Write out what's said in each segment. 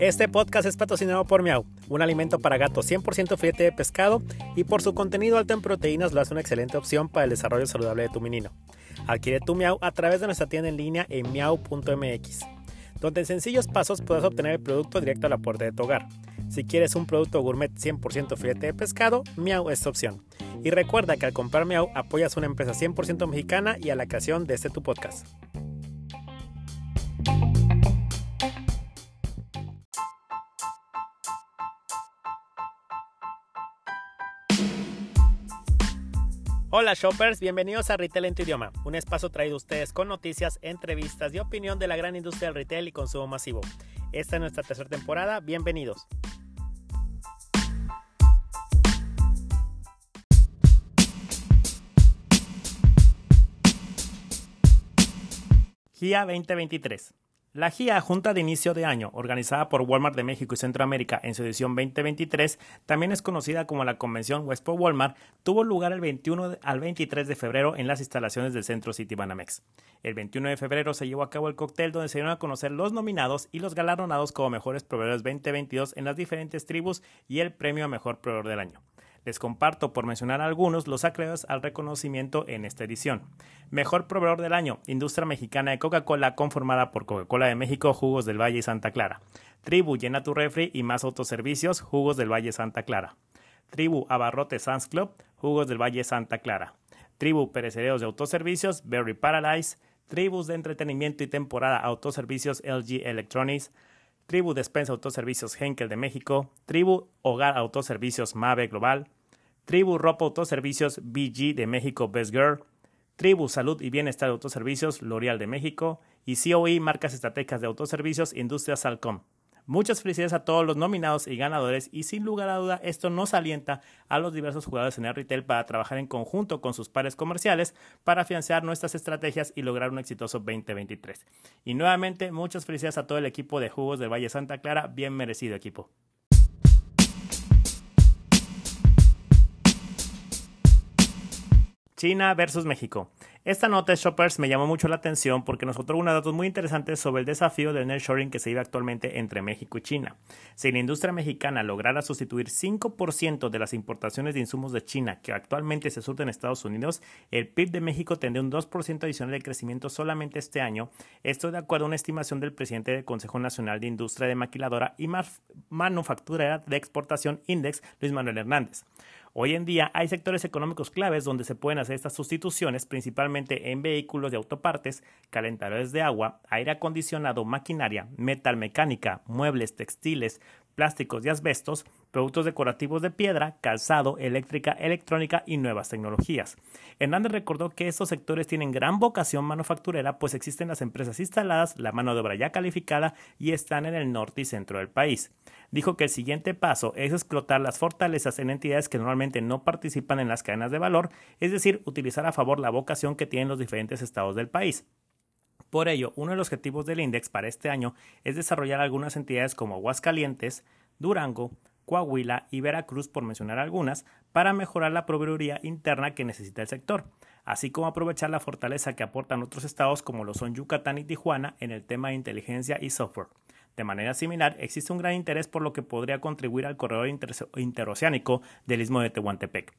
Este podcast es patrocinado por Miau, un alimento para gatos 100% filete de pescado y por su contenido alto en proteínas lo hace una excelente opción para el desarrollo saludable de tu menino. Adquiere tu Miau a través de nuestra tienda en línea en miau.mx, donde en sencillos pasos puedes obtener el producto directo a la puerta de tu hogar. Si quieres un producto gourmet 100% filete de pescado, Miau es tu opción. Y recuerda que al comprar Miau apoyas una empresa 100% mexicana y a la creación de este tu podcast. Hola shoppers, bienvenidos a Retail en tu idioma, un espacio traído a ustedes con noticias, entrevistas y opinión de la gran industria del retail y consumo masivo. Esta es nuestra tercera temporada, bienvenidos. GIA 2023 la GIA, Junta de Inicio de Año, organizada por Walmart de México y Centroamérica en su edición 2023, también es conocida como la Convención Westport Walmart, tuvo lugar el 21 al 23 de febrero en las instalaciones del Centro City Banamex. El 21 de febrero se llevó a cabo el cóctel donde se dieron a conocer los nominados y los galardonados como mejores proveedores 2022 en las diferentes tribus y el premio a mejor proveedor del año. Les comparto, por mencionar algunos, los acreedores al reconocimiento en esta edición. Mejor proveedor del año, Industria Mexicana de Coca-Cola, conformada por Coca-Cola de México, Jugos del Valle y Santa Clara. Tribu, Llena tu Refri y más autoservicios, Jugos del Valle Santa Clara. Tribu, Abarrote Sans Club, Jugos del Valle Santa Clara. Tribu, Perecederos de Autoservicios, Berry Paradise. Tribus de Entretenimiento y Temporada Autoservicios, LG Electronics. Tribu Despensa Autoservicios Henkel de México, Tribu Hogar Autoservicios Mave Global, Tribu Ropa Autoservicios BG de México Best Girl, Tribu Salud y Bienestar Autoservicios L'Oreal de México y COE Marcas Estratégicas de Autoservicios Industria Salcom. Muchas felicidades a todos los nominados y ganadores y sin lugar a duda esto nos alienta a los diversos jugadores en el retail para trabajar en conjunto con sus pares comerciales para financiar nuestras estrategias y lograr un exitoso 2023. Y nuevamente muchas felicidades a todo el equipo de Jugos de Valle Santa Clara, bien merecido equipo. China versus México. Esta nota Shoppers me llamó mucho la atención porque nos otorga unos datos muy interesantes sobre el desafío del nearshoring que se vive actualmente entre México y China. Si la industria mexicana lograra sustituir 5% de las importaciones de insumos de China que actualmente se surten en Estados Unidos, el PIB de México tendría un 2% adicional de crecimiento solamente este año. Esto de acuerdo a una estimación del presidente del Consejo Nacional de Industria de Maquiladora y Manufacturera de Exportación Index, Luis Manuel Hernández. Hoy en día hay sectores económicos claves donde se pueden hacer estas sustituciones, principalmente en vehículos de autopartes, calentadores de agua, aire acondicionado, maquinaria, metal mecánica, muebles, textiles, plásticos y asbestos, productos decorativos de piedra, calzado, eléctrica, electrónica y nuevas tecnologías. Hernández recordó que estos sectores tienen gran vocación manufacturera, pues existen las empresas instaladas, la mano de obra ya calificada y están en el norte y centro del país. Dijo que el siguiente paso es explotar las fortalezas en entidades que normalmente no participan en las cadenas de valor, es decir, utilizar a favor la vocación que tienen los diferentes estados del país. Por ello, uno de los objetivos del INDEX para este año es desarrollar algunas entidades como Aguascalientes, Durango, Coahuila y Veracruz, por mencionar algunas, para mejorar la proveeduría interna que necesita el sector, así como aprovechar la fortaleza que aportan otros estados como lo son Yucatán y Tijuana en el tema de inteligencia y software. De manera similar, existe un gran interés por lo que podría contribuir al corredor interoceánico del istmo de Tehuantepec.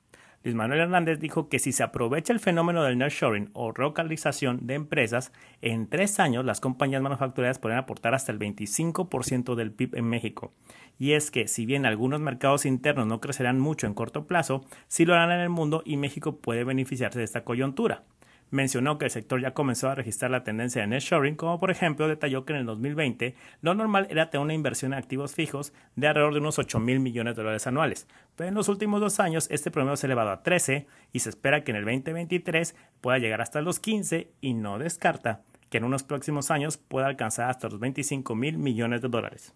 Luis Manuel Hernández dijo que si se aprovecha el fenómeno del nearshoring o localización de empresas, en tres años las compañías manufactureras pueden aportar hasta el 25% del PIB en México. Y es que, si bien algunos mercados internos no crecerán mucho en corto plazo, sí lo harán en el mundo y México puede beneficiarse de esta coyuntura mencionó que el sector ya comenzó a registrar la tendencia de nearshoring, como por ejemplo detalló que en el 2020 lo normal era tener una inversión en activos fijos de alrededor de unos 8 mil millones de dólares anuales, pero en los últimos dos años este promedio se ha elevado a 13 y se espera que en el 2023 pueda llegar hasta los 15 y no descarta que en unos próximos años pueda alcanzar hasta los 25 mil millones de dólares.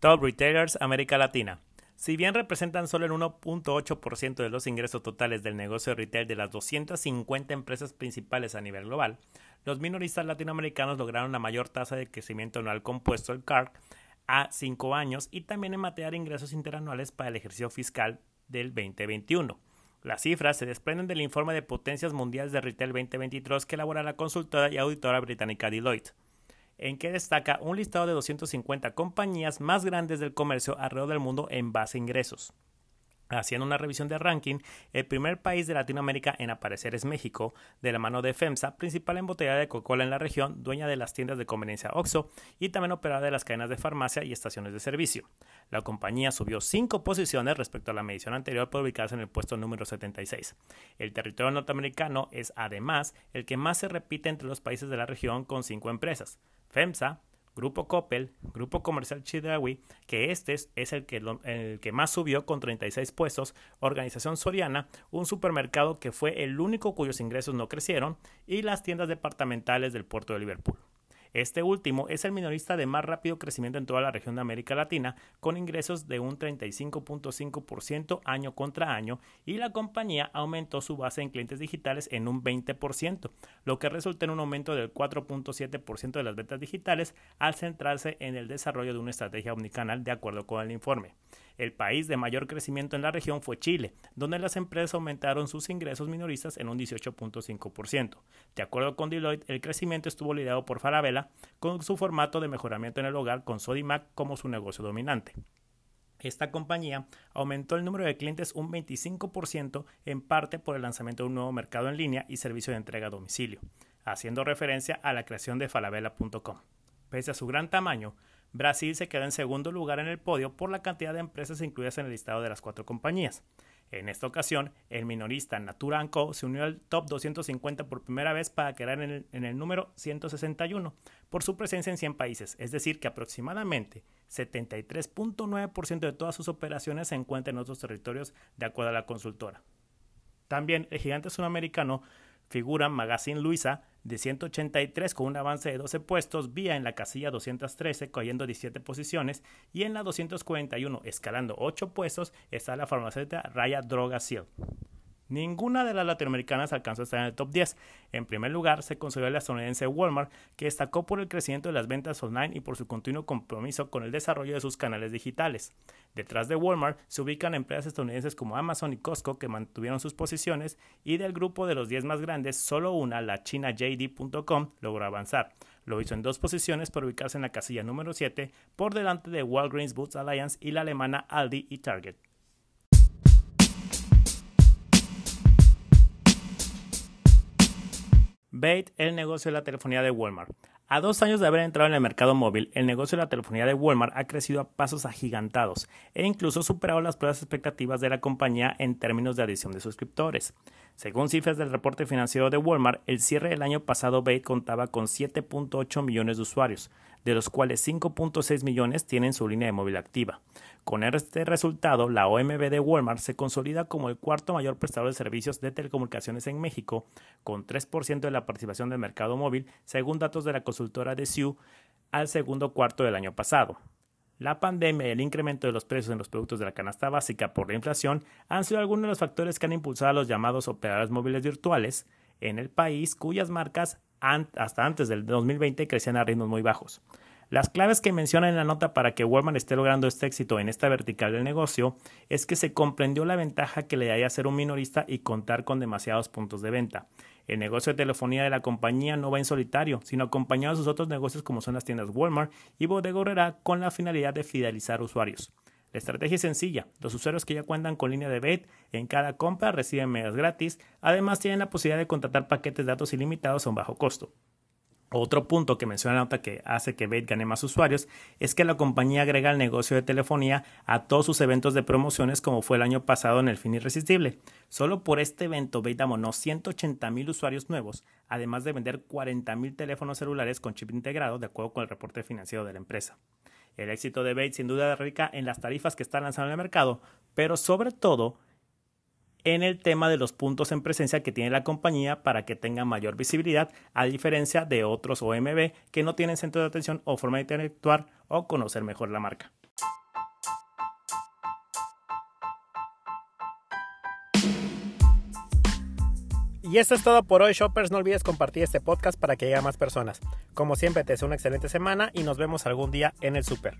Top Retailers América Latina. Si bien representan solo el 1.8% de los ingresos totales del negocio de retail de las 250 empresas principales a nivel global, los minoristas latinoamericanos lograron la mayor tasa de crecimiento anual compuesto, el CARC, a 5 años y también en materia de ingresos interanuales para el ejercicio fiscal del 2021. Las cifras se desprenden del informe de potencias mundiales de retail 2023 que elabora la consultora y auditora británica Deloitte, en que destaca un listado de 250 compañías más grandes del comercio alrededor del mundo en base a ingresos. Haciendo una revisión de ranking, el primer país de Latinoamérica en aparecer es México, de la mano de FEMSA, principal embotellada de Coca-Cola en la región, dueña de las tiendas de conveniencia OXO y también operada de las cadenas de farmacia y estaciones de servicio. La compañía subió cinco posiciones respecto a la medición anterior por ubicarse en el puesto número 76. El territorio norteamericano es además el que más se repite entre los países de la región con cinco empresas. FEMSA, Grupo Coppel, Grupo Comercial Chidawi, que este es el que, el que más subió con 36 puestos, Organización Soriana, un supermercado que fue el único cuyos ingresos no crecieron, y las tiendas departamentales del puerto de Liverpool. Este último es el minorista de más rápido crecimiento en toda la región de América Latina, con ingresos de un 35.5% año contra año, y la compañía aumentó su base en clientes digitales en un 20%, lo que resulta en un aumento del 4.7% de las ventas digitales al centrarse en el desarrollo de una estrategia omnicanal de acuerdo con el informe. El país de mayor crecimiento en la región fue Chile, donde las empresas aumentaron sus ingresos minoristas en un 18.5%. De acuerdo con Deloitte, el crecimiento estuvo liderado por Farabella, con su formato de mejoramiento en el hogar con Sodimac como su negocio dominante. Esta compañía aumentó el número de clientes un 25% en parte por el lanzamiento de un nuevo mercado en línea y servicio de entrega a domicilio, haciendo referencia a la creación de falabella.com. Pese a su gran tamaño, Brasil se quedó en segundo lugar en el podio por la cantidad de empresas incluidas en el listado de las cuatro compañías. En esta ocasión, el minorista Natura Co. se unió al top 250 por primera vez para quedar en el, en el, número 161 por su presencia en 100 países, es decir, que aproximadamente 73.9% de todas sus operaciones se encuentran en otros territorios, de acuerdo a la consultora. También el gigante sudamericano figura Magazine Luisa de 183 con un avance de 12 puestos, vía en la casilla 213 cayendo 17 posiciones y en la 241 escalando 8 puestos está la farmacéutica Raya Droga Seal. Ninguna de las latinoamericanas alcanzó a estar en el top 10. En primer lugar, se consolidó la estadounidense Walmart, que destacó por el crecimiento de las ventas online y por su continuo compromiso con el desarrollo de sus canales digitales. Detrás de Walmart se ubican empresas estadounidenses como Amazon y Costco, que mantuvieron sus posiciones, y del grupo de los 10 más grandes, solo una, la china JD.com, logró avanzar. Lo hizo en dos posiciones por ubicarse en la casilla número 7, por delante de Walgreens Boots Alliance y la alemana Aldi y Target. Bait, el negocio de la telefonía de Walmart. A dos años de haber entrado en el mercado móvil, el negocio de la telefonía de Walmart ha crecido a pasos agigantados e incluso superado las pruebas expectativas de la compañía en términos de adición de suscriptores. Según cifras del reporte financiero de Walmart, el cierre del año pasado Bait contaba con 7.8 millones de usuarios, de los cuales 5.6 millones tienen su línea de móvil activa. Con este resultado, la OMB de Walmart se consolida como el cuarto mayor prestador de servicios de telecomunicaciones en México, con 3% de la participación del mercado móvil, según datos de la consultora de SIU al segundo cuarto del año pasado. La pandemia y el incremento de los precios en los productos de la canasta básica por la inflación han sido algunos de los factores que han impulsado a los llamados operadores móviles virtuales en el país, cuyas marcas hasta antes del 2020 crecían a ritmos muy bajos. Las claves que menciona en la nota para que Walmart esté logrando este éxito en esta vertical del negocio es que se comprendió la ventaja que le daría ser un minorista y contar con demasiados puntos de venta. El negocio de telefonía de la compañía no va en solitario, sino acompañado de sus otros negocios como son las tiendas Walmart y Bodega con la finalidad de fidelizar usuarios. La estrategia es sencilla. Los usuarios que ya cuentan con línea de BET en cada compra reciben megas gratis. Además, tienen la posibilidad de contratar paquetes de datos ilimitados a un bajo costo. Otro punto que menciona la nota que hace que Bait gane más usuarios es que la compañía agrega el negocio de telefonía a todos sus eventos de promociones como fue el año pasado en el fin irresistible. Solo por este evento Bait abonó 180 mil usuarios nuevos, además de vender 40 mil teléfonos celulares con chip integrado de acuerdo con el reporte financiero de la empresa. El éxito de Bait sin duda radica en las tarifas que están lanzando en el mercado, pero sobre todo en el tema de los puntos en presencia que tiene la compañía para que tenga mayor visibilidad, a diferencia de otros OMB que no tienen centro de atención o forma de interactuar o conocer mejor la marca. Y esto es todo por hoy, shoppers. No olvides compartir este podcast para que llegue a más personas. Como siempre, te deseo una excelente semana y nos vemos algún día en el super.